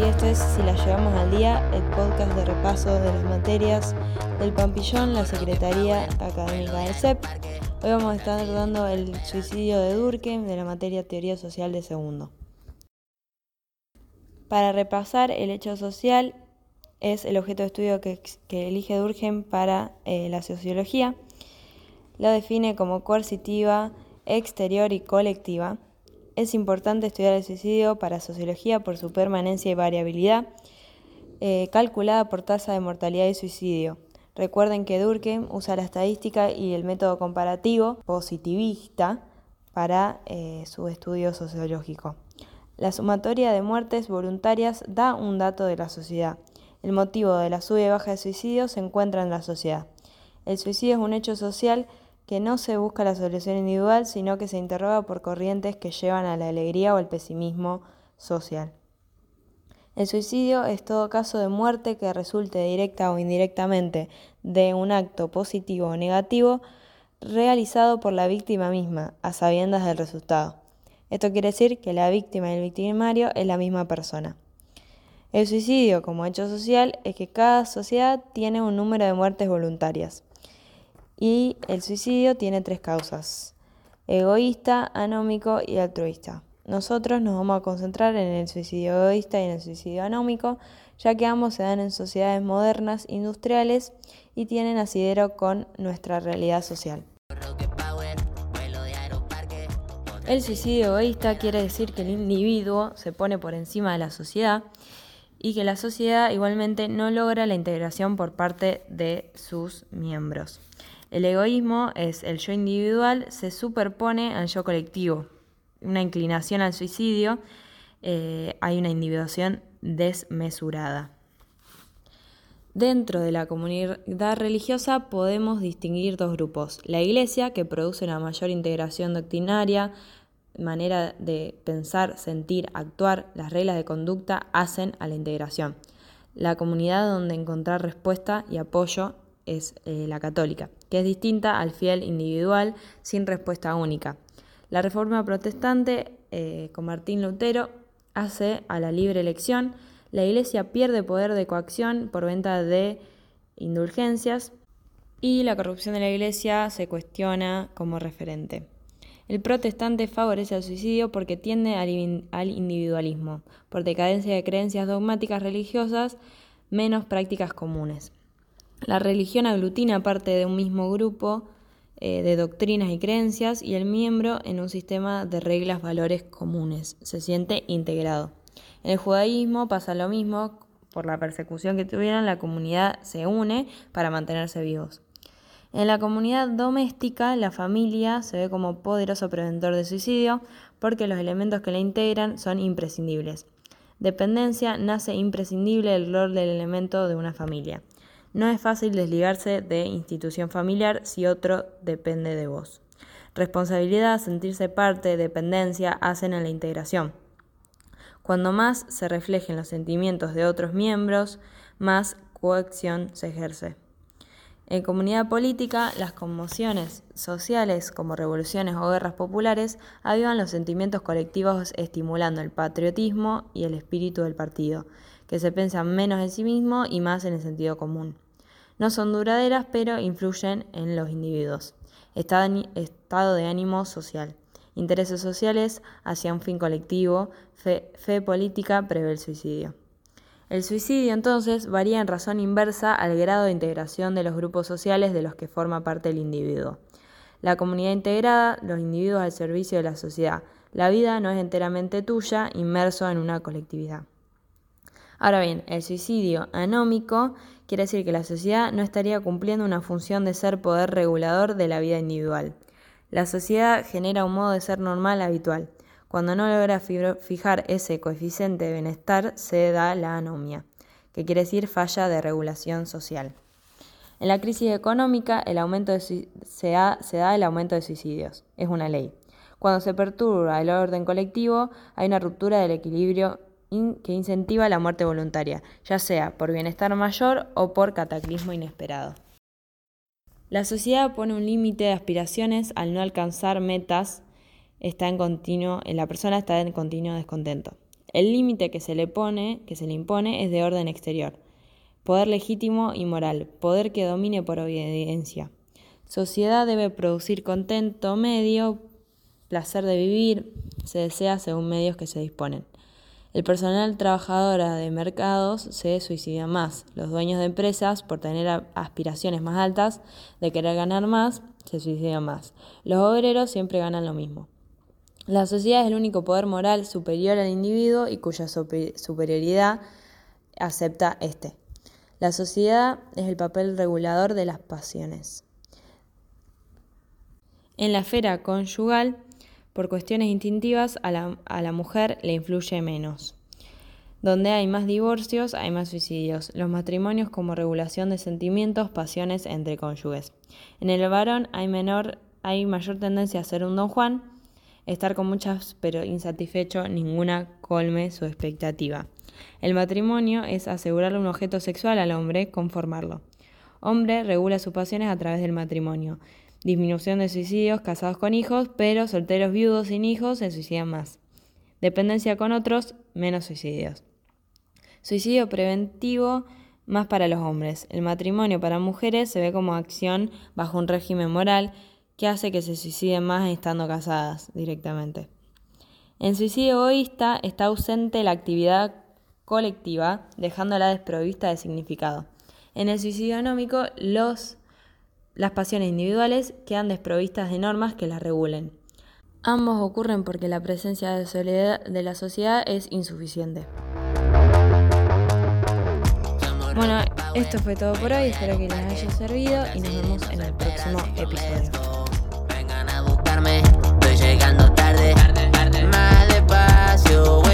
Y esto es Si la llevamos al día, el podcast de repaso de las materias del Pampillón, la Secretaría Académica del CEP. Hoy vamos a estar dando el suicidio de Durkheim de la materia Teoría Social de Segundo. Para repasar, el hecho social es el objeto de estudio que, elige Durkheim para eh, la sociología. Lo define como coercitiva, exterior y colectiva es importante estudiar el suicidio para sociología por su permanencia y variabilidad, eh, calculada por tasa de mortalidad y suicidio. Recuerden que Durkheim usa la estadística y el método comparativo positivista para eh, su estudio sociológico. La sumatoria de muertes voluntarias da un dato de la sociedad. El motivo de la sube y baja de suicidio se encuentra en la sociedad. El suicidio es un hecho social que no se busca la solución individual, sino que se interroga por corrientes que llevan a la alegría o al pesimismo social. El suicidio es todo caso de muerte que resulte directa o indirectamente de un acto positivo o negativo realizado por la víctima misma, a sabiendas del resultado. Esto quiere decir que la víctima y el victimario es la misma persona. El suicidio como hecho social es que cada sociedad tiene un número de muertes voluntarias. Y el suicidio tiene tres causas, egoísta, anómico y altruista. Nosotros nos vamos a concentrar en el suicidio egoísta y en el suicidio anómico, ya que ambos se dan en sociedades modernas, industriales y tienen asidero con nuestra realidad social. El suicidio egoísta quiere decir que el individuo se pone por encima de la sociedad y que la sociedad igualmente no logra la integración por parte de sus miembros. El egoísmo es el yo individual se superpone al yo colectivo. Una inclinación al suicidio, eh, hay una individuación desmesurada. Dentro de la comunidad religiosa podemos distinguir dos grupos. La iglesia, que produce una mayor integración doctrinaria, manera de pensar, sentir, actuar, las reglas de conducta hacen a la integración. La comunidad donde encontrar respuesta y apoyo es eh, la católica, que es distinta al fiel individual sin respuesta única. La reforma protestante, eh, con Martín Lutero, hace a la libre elección. La Iglesia pierde poder de coacción por venta de indulgencias y la corrupción de la Iglesia se cuestiona como referente. El protestante favorece el suicidio porque tiende al individualismo, por decadencia de creencias dogmáticas religiosas, menos prácticas comunes. La religión aglutina parte de un mismo grupo eh, de doctrinas y creencias y el miembro en un sistema de reglas, valores comunes. Se siente integrado. En el judaísmo pasa lo mismo. Por la persecución que tuvieron, la comunidad se une para mantenerse vivos. En la comunidad doméstica, la familia se ve como poderoso preventor de suicidio porque los elementos que la integran son imprescindibles. Dependencia nace imprescindible del rol del elemento de una familia. No es fácil desligarse de institución familiar si otro depende de vos. Responsabilidad, sentirse parte, dependencia hacen a la integración. Cuando más se reflejen los sentimientos de otros miembros, más coacción se ejerce. En comunidad política, las conmociones sociales como revoluciones o guerras populares avivan los sentimientos colectivos estimulando el patriotismo y el espíritu del partido, que se piensan menos en sí mismo y más en el sentido común. No son duraderas, pero influyen en los individuos. Estado de ánimo social. Intereses sociales hacia un fin colectivo. Fe, fe política prevé el suicidio. El suicidio entonces varía en razón inversa al grado de integración de los grupos sociales de los que forma parte el individuo. La comunidad integrada, los individuos al servicio de la sociedad. La vida no es enteramente tuya, inmerso en una colectividad. Ahora bien, el suicidio anómico quiere decir que la sociedad no estaría cumpliendo una función de ser poder regulador de la vida individual. La sociedad genera un modo de ser normal habitual. Cuando no logra fijar ese coeficiente de bienestar, se da la anomia, que quiere decir falla de regulación social. En la crisis económica el aumento se, se da el aumento de suicidios, es una ley. Cuando se perturba el orden colectivo, hay una ruptura del equilibrio que incentiva la muerte voluntaria, ya sea por bienestar mayor o por cataclismo inesperado. La sociedad pone un límite de aspiraciones al no alcanzar metas está en continuo, la persona está en continuo descontento. El límite que se le pone, que se le impone, es de orden exterior. Poder legítimo y moral, poder que domine por obediencia. Sociedad debe producir contento medio, placer de vivir, se desea según medios que se disponen. El personal trabajadora de mercados se suicida más. Los dueños de empresas, por tener aspiraciones más altas de querer ganar más, se suicidan más. Los obreros siempre ganan lo mismo. La sociedad es el único poder moral superior al individuo y cuya superioridad acepta éste. La sociedad es el papel regulador de las pasiones. En la esfera conyugal, por cuestiones instintivas, a la, a la mujer le influye menos. Donde hay más divorcios, hay más suicidios. Los matrimonios como regulación de sentimientos, pasiones entre cónyuges. En el varón hay, menor, hay mayor tendencia a ser un don Juan, estar con muchas pero insatisfecho, ninguna colme su expectativa. El matrimonio es asegurarle un objeto sexual al hombre, conformarlo. Hombre regula sus pasiones a través del matrimonio. Disminución de suicidios casados con hijos, pero solteros viudos sin hijos se suicidan más. Dependencia con otros, menos suicidios. Suicidio preventivo más para los hombres. El matrimonio para mujeres se ve como acción bajo un régimen moral que hace que se suiciden más estando casadas directamente. En suicidio egoísta está ausente la actividad colectiva, dejándola desprovista de significado. En el suicidio anómico, los las pasiones individuales quedan desprovistas de normas que las regulen. Ambos ocurren porque la presencia de soledad de la sociedad es insuficiente. Bueno, esto fue todo por hoy, espero que les haya servido y nos vemos en el próximo episodio. you